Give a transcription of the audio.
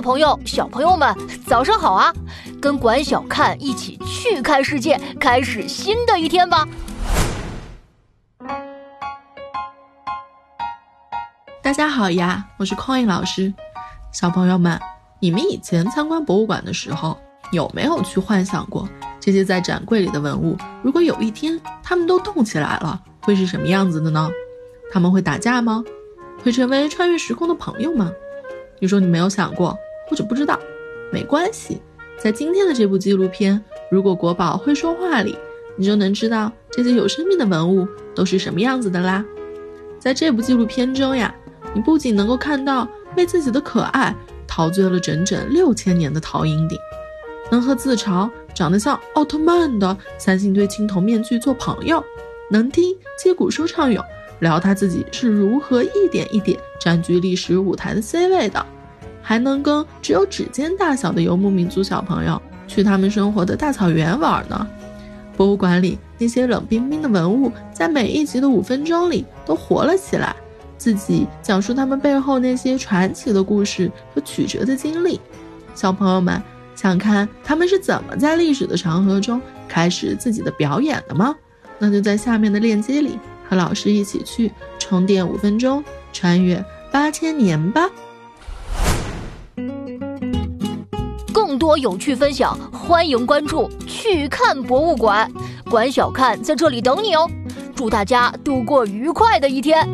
朋友、小朋友们，早上好啊！跟管小看一起去看世界，开始新的一天吧。大家好呀，我是 Coin 老师。小朋友们，你们以前参观博物馆的时候，有没有去幻想过这些在展柜里的文物，如果有一天它们都动起来了，会是什么样子的呢？他们会打架吗？会成为穿越时空的朋友吗？你说你没有想过，或者不知道，没关系。在今天的这部纪录片《如果国宝会说话》里，你就能知道这些有生命的文物都是什么样子的啦。在这部纪录片中呀，你不仅能够看到为自己的可爱陶醉了整整六千年的陶鹰鼎，能和自嘲长得像奥特曼的三星堆青铜面具做朋友，能听接骨说唱友。聊他自己是如何一点一点占据历史舞台的 C 位的，还能跟只有指尖大小的游牧民族小朋友去他们生活的大草原玩呢。博物馆里那些冷冰冰的文物，在每一集的五分钟里都活了起来，自己讲述他们背后那些传奇的故事和曲折的经历。小朋友们想看他们是怎么在历史的长河中开始自己的表演的吗？那就在下面的链接里。和老师一起去充电五分钟，穿越八千年吧！更多有趣分享，欢迎关注“去看博物馆”，管小看在这里等你哦！祝大家度过愉快的一天！